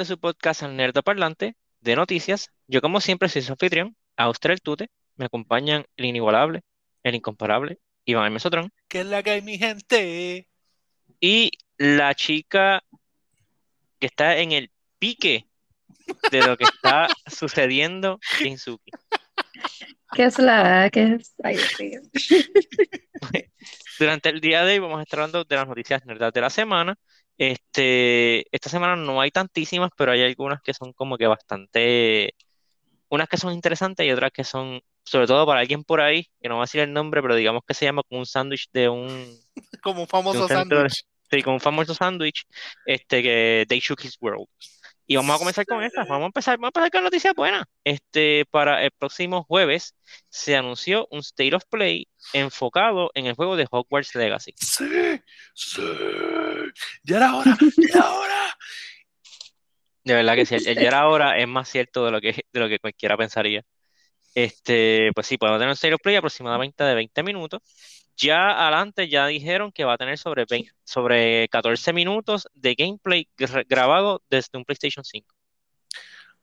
de su podcast El Nerdo Parlante de noticias. Yo como siempre soy su anfitrión, Austria el Tute. Me acompañan el inigualable, el incomparable, Iván el Mesotrón. ¿Qué es la que hay, mi gente? Y la chica que está en el pique de lo que está sucediendo en Suki. ¿Qué es la que es? Ay, Durante el día de hoy vamos a estar hablando de las noticias nerdas de la semana. Este, esta semana no hay tantísimas, pero hay algunas que son como que bastante, unas que son interesantes y otras que son, sobre todo para alguien por ahí, que no va a decir el nombre, pero digamos que se llama como un sándwich de un, Como un famoso sándwich. sí, como un famoso sándwich, este, que They Shook His World. Y vamos a comenzar con estas, vamos a empezar, vamos a empezar con noticias buenas. Este, para el próximo jueves se anunció un State of Play enfocado en el juego de Hogwarts Legacy. Sí, sí. Ya era hora, ya era hora. De verdad que sí, ya era ahora es más cierto de lo que, de lo que cualquiera pensaría. Este, pues sí, podemos tener un of Play aproximadamente de 20 minutos. Ya adelante ya dijeron que va a tener sobre, 20 sobre 14 minutos de gameplay gra- grabado desde un PlayStation 5.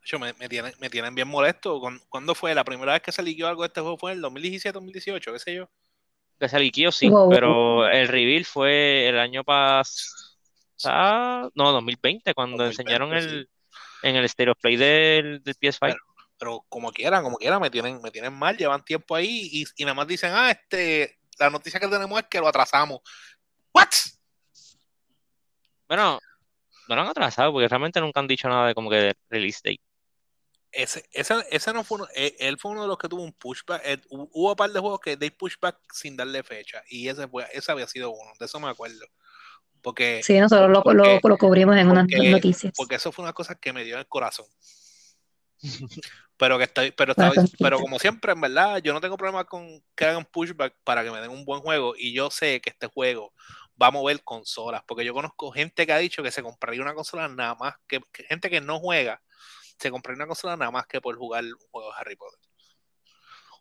Yo, me, me tienen, me tienen bien molesto. ¿Cuándo- ¿Cuándo fue? La primera vez que se liqueó algo de este juego fue en el 2017, 2018, qué sé yo. Que se liquidó, sí, Wow. pero el reveal fue el año pasado, no, 2020, cuando 2020, enseñaron sí. el, en el State of Play del, del PS5. Pero como quieran, como quieran, me tienen, me tienen mal, llevan tiempo ahí y, y nada más dicen, ah, este, la noticia que tenemos es que lo atrasamos. ¿What? Bueno, no lo han atrasado porque realmente nunca han dicho nada de como que de release date. Ese, ese, ese no fue uno, eh, él fue uno de los que tuvo un pushback. eh, hu- hubo un par de juegos que de pushback sin darle fecha. Y ese fue, ese había sido uno, de eso me acuerdo. Porque, Sí, nosotros lo, lo, Porque- lo cubrimos en unas noticias. porque eso fue una cosa que me dio en el corazón. Pero que estoy, pero estaba- Bastante. pero como siempre, en verdad, yo no tengo problema con que hagan pushback para que me den un buen juego. Y yo sé que este juego va a mover consolas. Porque yo conozco gente que ha dicho que se compraría una consola nada más que, que gente que no juega, se compraría una consola nada más que por jugar un juego de Harry Potter.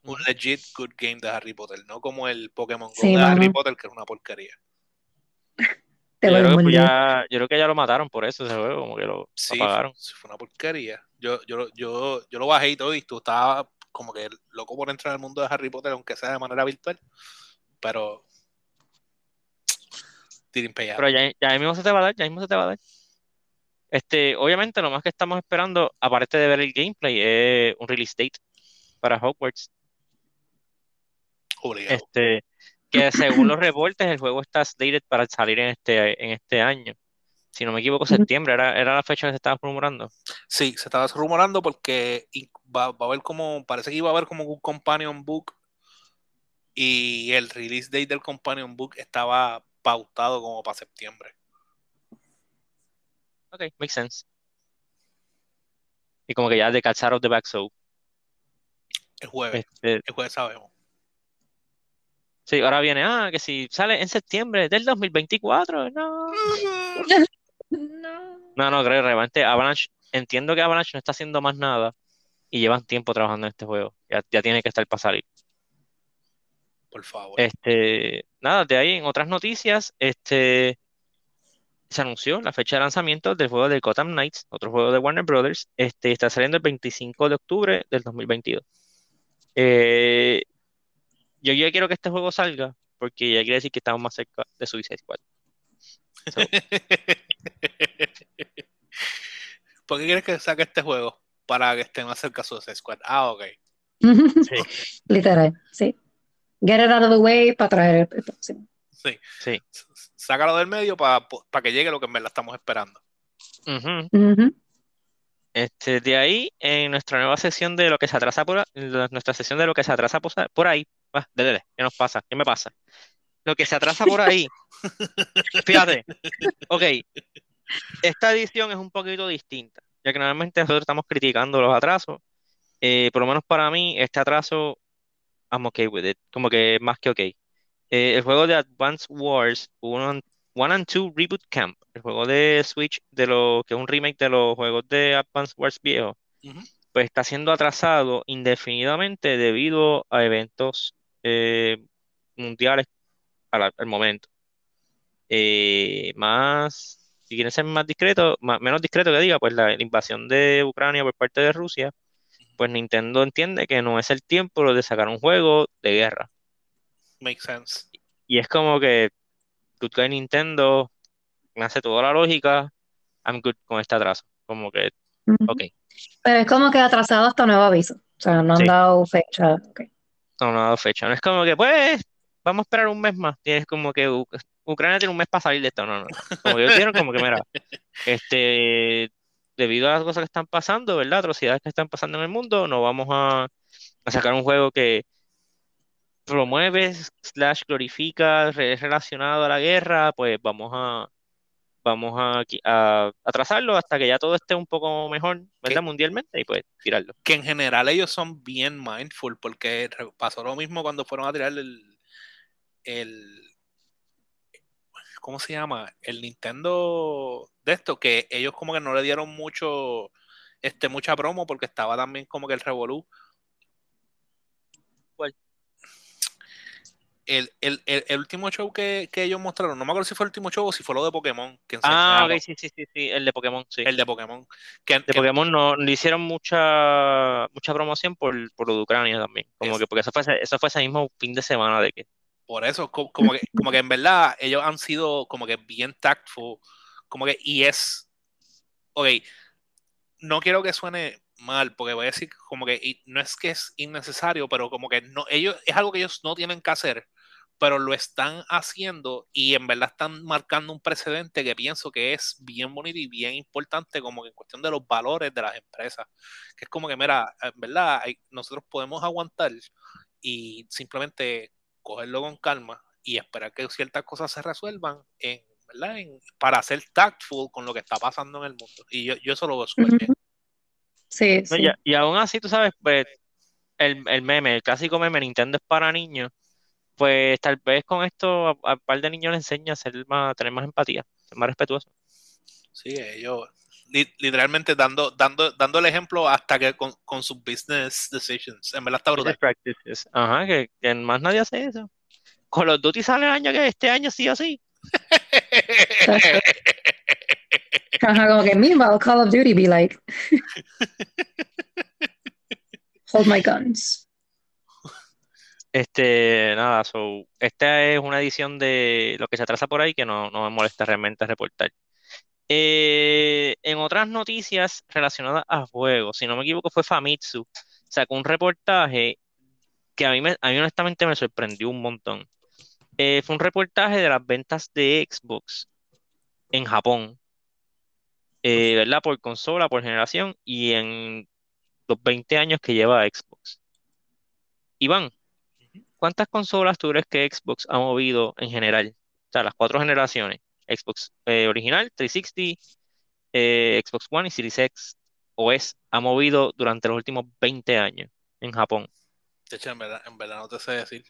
Un legit good game de Harry Potter, no como el Pokémon Go de. Harry Potter, que es una porquería. Te Yo creo, que ya, yo creo que ya lo mataron por eso ese juego, como que lo Sí, apagaron. fue, fue una porquería. Yo, yo, yo, yo lo bajé y todo, y tú estabas como que loco por entrar al mundo de Harry Potter, aunque sea de manera virtual. Pero. Pero ya, ya mismo se te va a dar, ya mismo se te va a dar. Este, obviamente lo más que estamos esperando, aparte de ver el gameplay, es un release date para Hogwarts. Obligado. Este, que según los reportes, el juego está slated para salir en este, en este año. Si no me equivoco, septiembre era, era la fecha que se estaba rumorando. Sí, se estaba rumorando porque va, va a haber como. Parece que iba a haber como un companion book. Y el release date del companion book estaba pautado como para septiembre. Ok, makes sense. Y como que ya de catch out of the back, so. El jueves. Este, El jueves sabemos. sí, ahora viene, ah, que si sale en septiembre del 2024, no. No. No, creo realmente Avalanche, entiendo que Avalanche no está haciendo más nada y llevan tiempo trabajando en este juego. Ya, ya tiene que estar para salir. Por favor. Este, nada, de ahí en otras noticias, este se anunció la fecha de lanzamiento del juego de Gotham Knights, otro juego de Warner Brothers, este está saliendo el 25 de octubre del 2022. Eh, yo ya quiero que este juego salga porque ya quiere decir que estamos más cerca de Suicide Squad. So, ¿Por qué quieres que saque este juego? Para que esté más cerca de Suicide Squad. Ah, ok. sí, Literal, sí. Get it out of the way para traer el, próximo. Sí. sí. Sácalo del medio para que llegue lo que en verdad estamos esperando. Este, de ahí, en nuestra nueva sección de lo que se atrasa por, nuestra sección de lo que se atrasa por ahí, ah, dele, dele, ¿qué nos pasa? ¿Qué me pasa? Lo que se atrasa por ahí, fíjate, ok, esta edición es un poquito distinta, ya que normalmente nosotros estamos criticando los atrasos, eh, por lo menos para mí, este atraso, I'm okay with it, como que más que ok. Eh, el juego de Advance Wars 1 and 2 Reboot Camp, el juego de Switch, de lo que es un remake de los juegos de Advance Wars viejos, Ujú. pues está siendo atrasado indefinidamente debido a eventos eh, mundiales al, al momento. Eh, más si quieren ser más discreto, más, menos discreto que diga, pues la, la invasión de Ucrania por parte de Rusia, pues Nintendo entiende que no es el tiempo de sacar un juego de guerra. Makes sense. Y es como que Good Guy Nintendo me hace toda la lógica, I'm good con este atraso. Como que, Ujú. ok, Pero es como que atrasado hasta nuevo aviso. O sea, no han Sí. dado fecha. Ok. no, no ha dado fecha. No es como que, pues, vamos a esperar un mes más. Tienes como que U- Ucrania tiene un mes para salir de esto. No. Como ellos dijeron como que, mira, este, debido a las cosas que están pasando, ¿verdad? Atrocidades que están pasando en el mundo, no vamos a, a sacar un juego que promueve, slash glorifica, es relacionado a la guerra, pues vamos a, vamos a, atrasarlo hasta que ya todo esté un poco mejor, ¿verdad? Mundialmente y pues tirarlo. Que en general ellos son bien mindful, porque pasó lo mismo cuando fueron a tirar el, el ¿cómo se llama? El Nintendo de esto, que ellos como que no le dieron mucho, este, mucha promo porque estaba también como que el Revolú. El, el, el, el último show que, que ellos mostraron, no me acuerdo si fue el último show o si fue lo de Pokémon que Ah, ok, sí, sí, sí, sí, el de Pokémon, sí. el de Pokémon. Que, De que- Pokémon no le hicieron mucha mucha promoción por, por lo de Ucrania también. Como Es- que porque eso fue eso fue ese mismo fin de semana de que por eso, co- como que, como que en verdad ellos han sido como que bien tactful, como que, y es, ok, no quiero que suene mal, porque voy a decir como que y no es que es innecesario, pero como que no, ellos, es algo que ellos no tienen que hacer, pero lo están haciendo y en verdad están marcando un precedente que pienso que es bien bonito y bien importante como que en cuestión de los valores de las empresas, que es como que, mira, en verdad nosotros podemos aguantar y simplemente cogerlo con calma y esperar que ciertas cosas se resuelvan en, ¿verdad? En- para ser tactful con lo que está pasando en el mundo. Y yo, yo eso lo veo súper bien. Sí, No, sí. y, y aún así, tú sabes, pues el, el meme, el clásico meme Nintendo es para niños, pues tal vez con esto a, a un par de niños les enseña a ser más, a tener más empatía, ser más respetuoso. Sí, ellos li- literalmente dando, dando, dando el ejemplo hasta que con, con sus business decisions. En verdad está brutal. Practices. Ajá, que, que más nadie hace eso. Call of Duty sale el año que este año sí o sí. Ajá, como que meanwhile Call of Duty be like hold my guns. Este, nada, so, esta es una edición de lo que se atrasa por ahí que no, no me molesta realmente reportar. Eh, en otras noticias relacionadas a juegos, si no me equivoco, fue Famitsu. Sacó un reportaje que a mí, me- a mí honestamente me sorprendió un montón. Eh, fue un reportaje de las ventas de Xbox en Japón, eh, ¿verdad? Por consola, por generación y en los 20 años que lleva Xbox. Iván, ¿cuántas consolas tú crees que Xbox ha movido en general? O sea, las cuatro generaciones. Xbox eh, original, 360, eh, Xbox One y Series X OS ha movido durante los últimos 20 años en Japón. De hecho, en verdad, en verdad no te sé decir.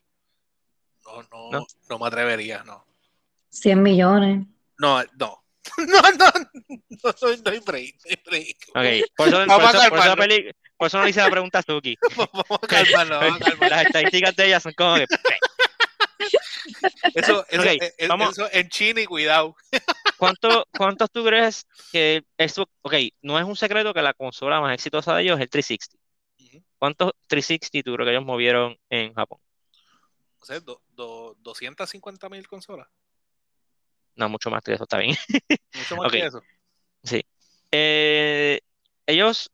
No, no, ¿No? no me atrevería, no. 100 millones. No, no. No, no, no, no, no hay break, no hay break. Ok, por eso, Vamos por a eso- por eso peli- por eso no le hice la pregunta a Suki. Vamos a calmarnos, vamos a calmarnos. Las estadísticas de ella son como que, Eso, eh, eh, vamos. eso en China y cuidado. ¿cuánto, ¿cuántos tú crees que Xbox, ok, no es un secreto que la consola más exitosa de ellos es el 360. Ujú. ¿Cuántos 360 tú crees que ellos movieron en Japón? O sea, do, do, 250 mil consolas. No, mucho más que eso, está bien. Mucho más Ok. que eso. Sí. Eh, ellos,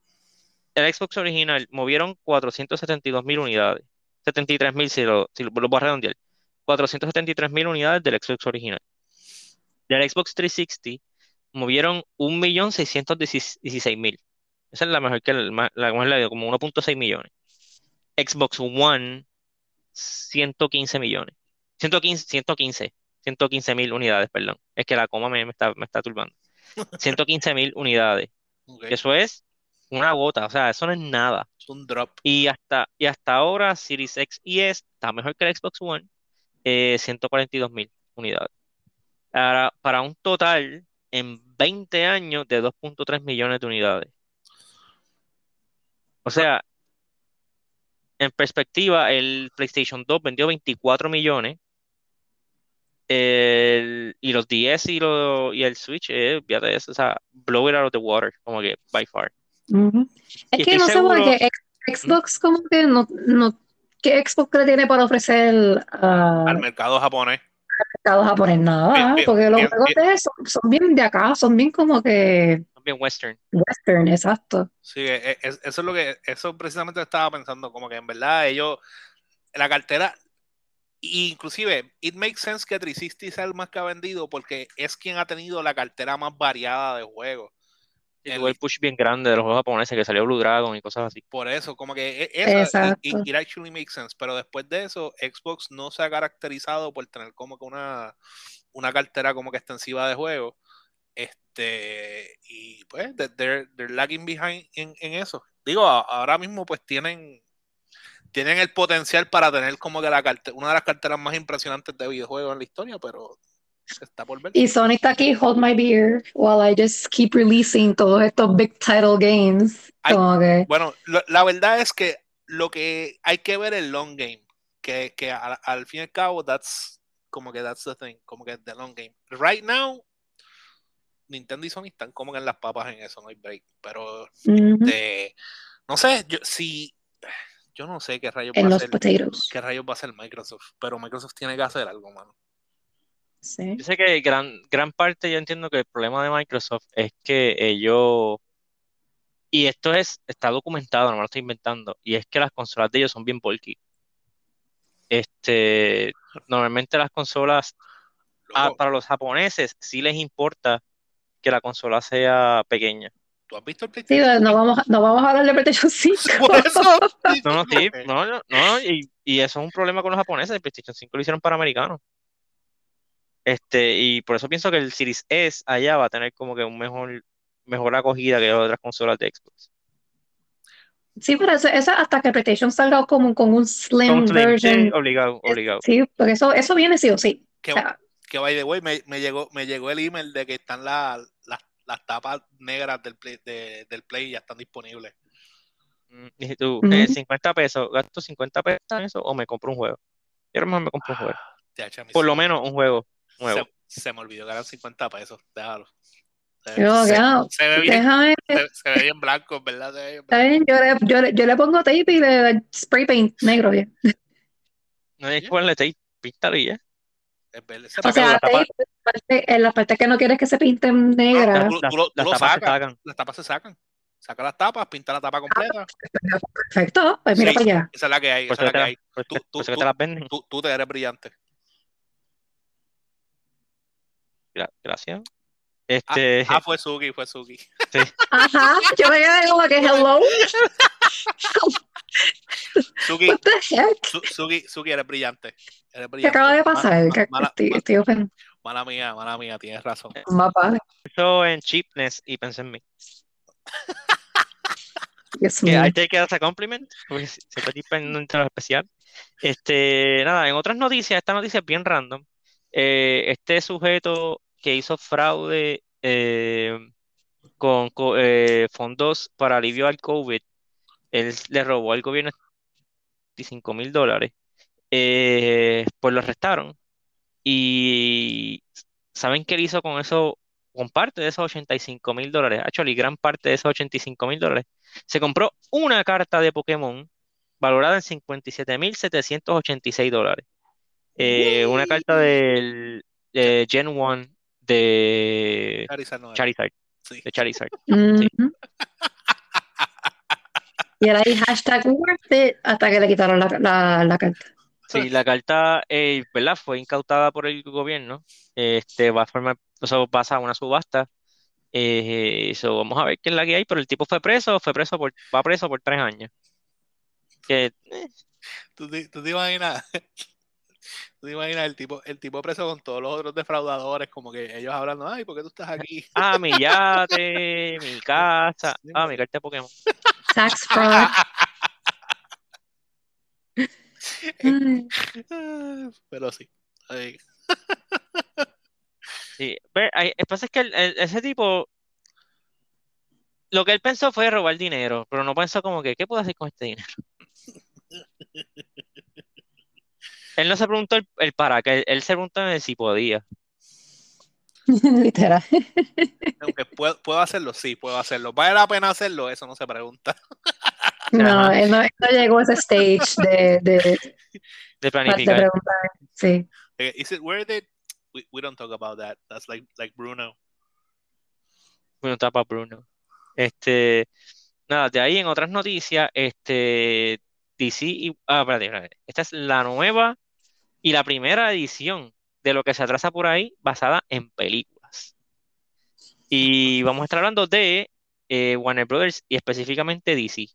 el Xbox original, movieron 472 mil unidades. 73 mil si lo, si lo, lo voy a redondear. 473 mil unidades del Xbox original. Del Xbox 360 movieron 1.616.000. Esa es la mejor que la mejor la de como 1.6 millones. Xbox One, 115 millones. 115, 115, 115 mil unidades, perdón. Es que la coma me, me está, me está turbando. 115 mil unidades. Eso es una gota, o sea, eso no es nada. Es un drop. Y hasta, y hasta ahora Series X y S está mejor que el Xbox One, eh, 142 mil unidades. Ahora, para un total en 20 años de 2.3 millones de unidades. O sea, en perspectiva, el PlayStation 2 vendió 24 millones El- y los DS y, lo- y el Switch, eh, de eso, o sea, blow it out of the water, como que by far. Ujú. Es Y que no sé seguro, por qué X- Xbox como que no, no, ¿qué Xbox le tiene para ofrecer a Al mercado japonés. mercados japonés? Bien, Nada, bien, porque los bien, juegos bien. de eso son bien de acá, son bien como que bien western. western, exacto. Sí, e- e- es- eso es lo que, eso precisamente estaba pensando, como que en verdad ellos, la cartera, inclusive, it makes sense que 360 sea el más que ha vendido porque es quien ha tenido la cartera más variada de juegos. Y El- tuvo el push bien grande de los juegos japoneses que salió Blue Dragon y cosas así. Por eso, como que e- esa, Exacto. it, it- actually makes sense. Pero después de eso, Xbox no se ha caracterizado por tener como que una, una cartera como que extensiva de juegos. Este, y pues, they- they're, they're lagging behind en, en eso. Digo, ahora mismo pues tienen, tienen el potencial para tener como que la carte- una de las carteras más impresionantes de videojuegos en la historia, pero está por ver. Y Sony está aquí, hold my beer, while I just keep releasing todos estos big title games. Como que, Bueno, lo- la verdad es que lo que hay que ver el long game, que, que al, al fin y al cabo, that's como que that's the thing, como que the long game. Right now, Nintendo y Sony están como que en las papas en eso, no hay break. Pero este, no sé, yo si yo no sé qué rayos va a hacer, potatoes. qué rayos va a hacer Microsoft, pero Microsoft tiene que hacer algo, mano. Sí. Yo sé que gran, gran parte, yo entiendo que el problema de Microsoft es que ellos, y esto es, está documentado, no me lo estoy inventando, y es que las consolas de ellos son bien bulky. Este, normalmente las consolas, ah, para los japoneses, sí les importa que la consola sea pequeña. ¿tú has visto el Sí, PlayStation? no vamos, a- no vamos a hablar de PlayStation 5. Por eso. No, no, sí, no, no, y, y eso es un problema con los japoneses, el PlayStation 5 lo hicieron para americanos. Este, y por eso pienso que el Series S allá va a tener como que un mejor, mejor acogida que otras consolas de Xbox. Sí, pero eso, eso hasta que PlayStation salga como con un slim Con Slim, sí, version. obligado, obligado. Sí, porque eso, eso viene sí o sí. Que, O sea, que by the way, me, me llegó, me llegó el email de que están la- las las tapas negras del Play, de- del Play ya están disponibles. Mm, Y tú, Ujú. eh, 50 pesos, gasto 50 pesos en eso o me compro un juego. Yo a lo mejor me compro un juego. TH, a mí Por lo menos un juego nuevo. se, se me olvidó que eran 50 pesos. Déjalo. Se, yo, se- ya, se ve bien, déjame, se, se ve bien blanco, en ¿verdad? Se ve bien está blanco. bien, yo le, yo, le, yo le pongo tape y le spray paint negro. ya. No hay que ponerle tape, píntalo y ya. Es verde. Se O sea, la tapa- tape en la parte- en la parte que no quieres que se pinten negras. tú, Las, tú tú las tapas se sacas, sacan. las tapas se sacan. Saca las tapas, pinta la tapa completa. Perfecto, pues mira Sí. para allá. Esa es la que hay, esa es la que hay. Tú- tú- eso que tú- te las venden. Tú, tú te eres brillante. Gra- Gracias. Este, Ah, fue Suki, fue Suki. Ajá, yo me quedé como que hello. Suki, What the heck? Su- Suki, Suki, eres brillante. Eres ¿Qué brillante. acaba de pasar? ma- Que mala, estoy, ma- estoy ofendida. mala mía, mala mía, tienes razón. Papá, pienso en cheapness y pensé en mí. Que mío. I take it as a compliment, porque si- siempre estoy pendiente de lo especial. Este, nada, en otras noticias, esta noticia es bien random. Eh, este sujeto que hizo fraude eh, con co- eh, fondos para alivio al COVID, él le robó al gobierno 25 mil dólares, pues lo arrestaron. Y ¿saben qué hizo con eso? Con parte de esos 85 mil dólares, actually, gran parte de esos 85 mil dólares. Se compró una carta de Pokémon valorada en 57.786 dólares. Eh, una carta del Gen 1 de Charizard no era. Charizard. Sí. De Charizard. Y era ahí hashtag worth it hasta que le quitaron la, la, la carta. Sí, la carta, eh, ¿verdad? Fue incautada por el gobierno. Este va a formar, eso pasa a una subasta. Eh, eso, vamos a ver qué es la que hay, pero el tipo fue preso, fue preso por, va preso por tres años. Que eh, ¿Tú, te- tú te imaginas? ¿Tú te imaginas el tipo, el tipo preso con todos los otros defraudadores, como que ellos hablando, ay, ¿por qué tú estás aquí? ah, mi yate, mi casa, ah, mi carta de Pokémon. Tax fraud. Ay, Pero sí. Ay, Sí, ve, hay- el que pasa es que el- el- ese tipo, lo que él pensó fue robar dinero, pero no pensó como que, ¿qué puedo hacer con este dinero? Él no se preguntó el, el para qué, él, él se preguntó el si podía. Literal. Aunque puedo, puedo hacerlo, sí, puedo hacerlo. ¿Vale la pena hacerlo? Eso no se pregunta. No, él no, él no llegó a ese stage de, de, De de planificar. preguntar. Sí. Eh, Is it worth it? We, we don't talk about that. That's like like Bruno. Bueno, está para Bruno. Este, nada, de ahí en otras noticias, este, DC y, ah, espérate, espérate. Esta es la nueva y la primera edición de lo que se atrasa por ahí basada en películas. Y vamos a estar hablando de eh, Warner Brothers y específicamente DC,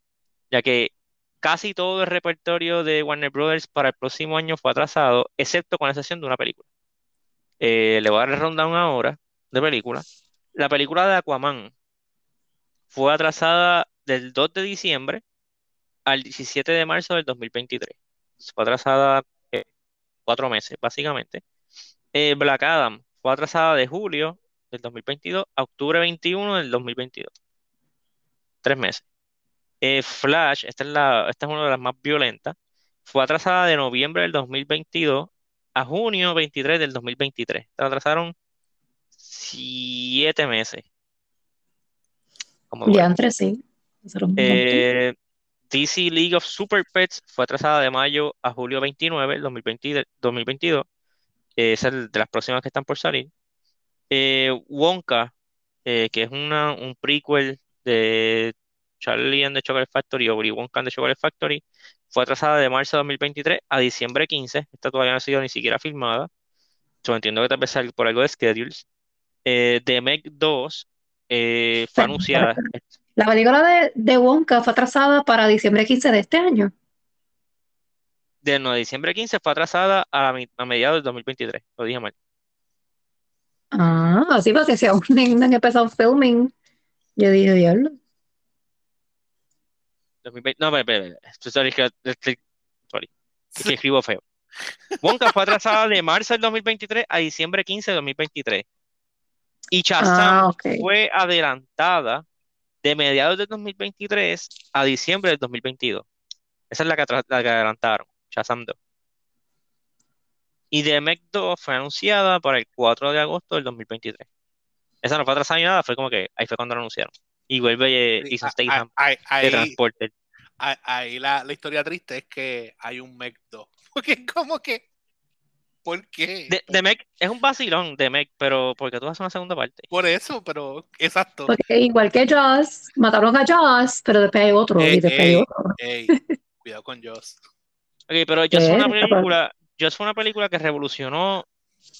ya que casi todo el repertorio de Warner Brothers para el próximo año fue atrasado, excepto con la excepción de una película. Eh, le voy a dar el rundown ahora de película. La película de Aquaman fue atrasada del 2 de diciembre al 17 de marzo del 2023. Fue atrasada cuatro meses, básicamente. Eh, Black Adam fue atrasada de julio del 2022 a octubre 21 del 2022. Tres meses. Eh, Flash, esta es la, esta es una de las más violentas, fue atrasada de noviembre del 2022 a junio 23 del 2023. Se atrasaron siete meses. Como. Ya entre sí. Eh, DC League of Super Pets fue atrasada de mayo a julio 29 del 2020 2022. Eh, esa es de las próximas que están por salir. Eh, Wonka, eh, que es una, un prequel de Charlie and the Chocolate Factory o Wonka and the Chocolate Factory, fue atrasada de marzo de 2023 a diciembre 15. Esta todavía no ha sido ni siquiera filmada. Yo entiendo que tal vez por algo de schedules. Eh, The Meg 2 eh, fue anunciada. La película de, de Wonka fue atrasada para diciembre 15 de este año. de no, diciembre 15 fue atrasada a, la a mediados del 2023. Lo dije mal. Ah, sí, porque si aún no han empezado filming, yo dije, diablo. 2020 no, espera. Sorry, sorry, es que escribo feo. Wonka fue atrasada de marzo del 2023 a diciembre 15 de 2023. Y Shazam Ah, ok. fue adelantada de mediados del 2023 a diciembre del 2022. Esa es la que, la que adelantaron, Shazam 2. Y Meg 2 fue anunciada para el 4 de agosto del 2023. Esa no fue atrasada ni nada, fue como que ahí fue cuando lo anunciaron. Y vuelve eh, Jason a- a- Statham de transporte. ahí- ahí la, la historia triste es que hay un Meg 2. Porque es como que. ¿Por qué? De, The Meg es un vacilón de Meg, pero porque tú haces una segunda parte. Por eso, pero exacto. Porque igual que Joss, mataron a Joss, pero después hay otro, Ey, y después hay ey, otro. ey, cuidado con Joss. Ok, pero Jaws fue ¿Qué? una película, Jaws fue una película que revolucionó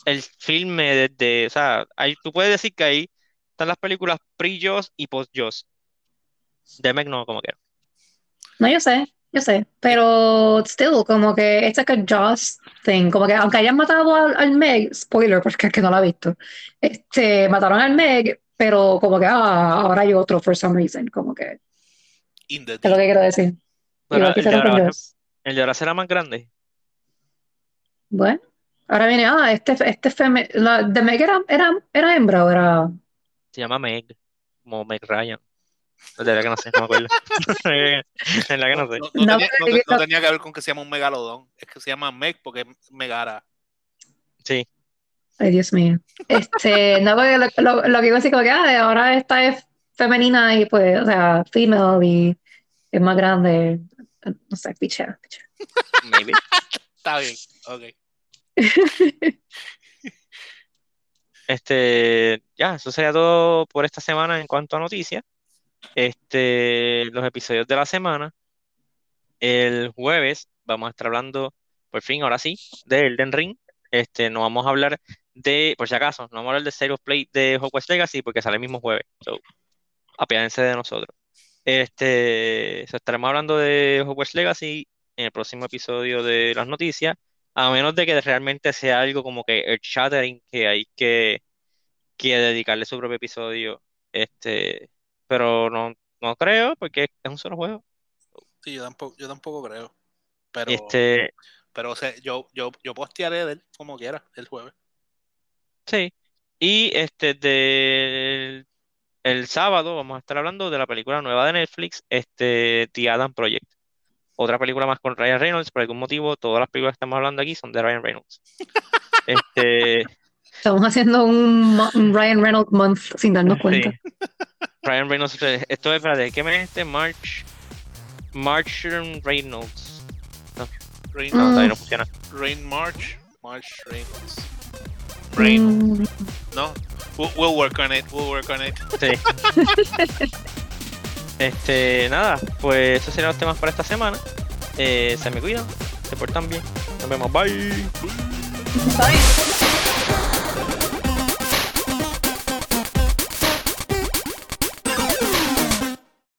el filme desde, o sea, ahí, tú puedes decir que ahí están las películas pre-Jaws y post-Jaws. The Meg no, como que. No, yo sé, yo sé, pero still, como que it's like a Joss thing, como que aunque hayan matado al, al Meg, spoiler, porque es que no la he visto, este, mataron al Meg, pero como que ah, ahora hay otro for some reason, como que es lo que quiero decir. Bueno, el de ahora, el de ahora será más grande. Bueno, ahora viene, ah, este, este feme, la de Meg era, era, era hembra o era, Se llama Meg, como Meg Ryan. De verdad que no sé, no me acuerdo. De verdad que no sé. No, no No, tenía, no que- no tenía que ver con que se llama un megalodón. Es que se llama Meg porque es Megara. Sí. ay Dios mío, este, no, porque lo, lo, lo que iba a decir como que ah, ahora esta es femenina y pues, o sea, female y es más grande, no sé, pichea, pichea. Maybe. Está bien, ok. Este, ya, eso sería todo por esta semana en cuanto a noticias. Este, los episodios de la semana. El jueves vamos a estar hablando, por fin, ahora sí, de Elden Ring. Este, no vamos a hablar de, por si acaso, no vamos a hablar de State Play de Hogwarts Legacy porque sale el mismo jueves. So, apiádense de nosotros. Este, so, estaremos hablando de Hogwarts Legacy en el próximo episodio de las noticias, a menos de que realmente sea algo como que earth-shattering que hay que, que dedicarle su propio episodio. Este, pero no, no creo porque es un solo juego. Sí, yo tampoco, yo tampoco creo. Pero, Este, pero o sea, yo, yo, yo postearé de él como quiera el jueves. sí. Y este del el sábado vamos a estar hablando de la película nueva de Netflix, este The Adam Project. otra película más con Ryan Reynolds. Por algún motivo, todas las películas que estamos hablando aquí son de Ryan Reynolds. Este, Estamos haciendo un, un Ryan Reynolds month sin darnos sí. Ryan Reynolds, esto es, espérate, ¿qué mes es este? March, March Reynolds. Rain, No, todavía Mm. no funciona. Rain March. March Reynolds. Rain. Mm, No. We'll, we'll work on it. We'll work on it. Sí. Este, nada, pues esos serían los temas para esta semana. Eh, se me cuidan, se portan bien. Nos vemos, bye. bye.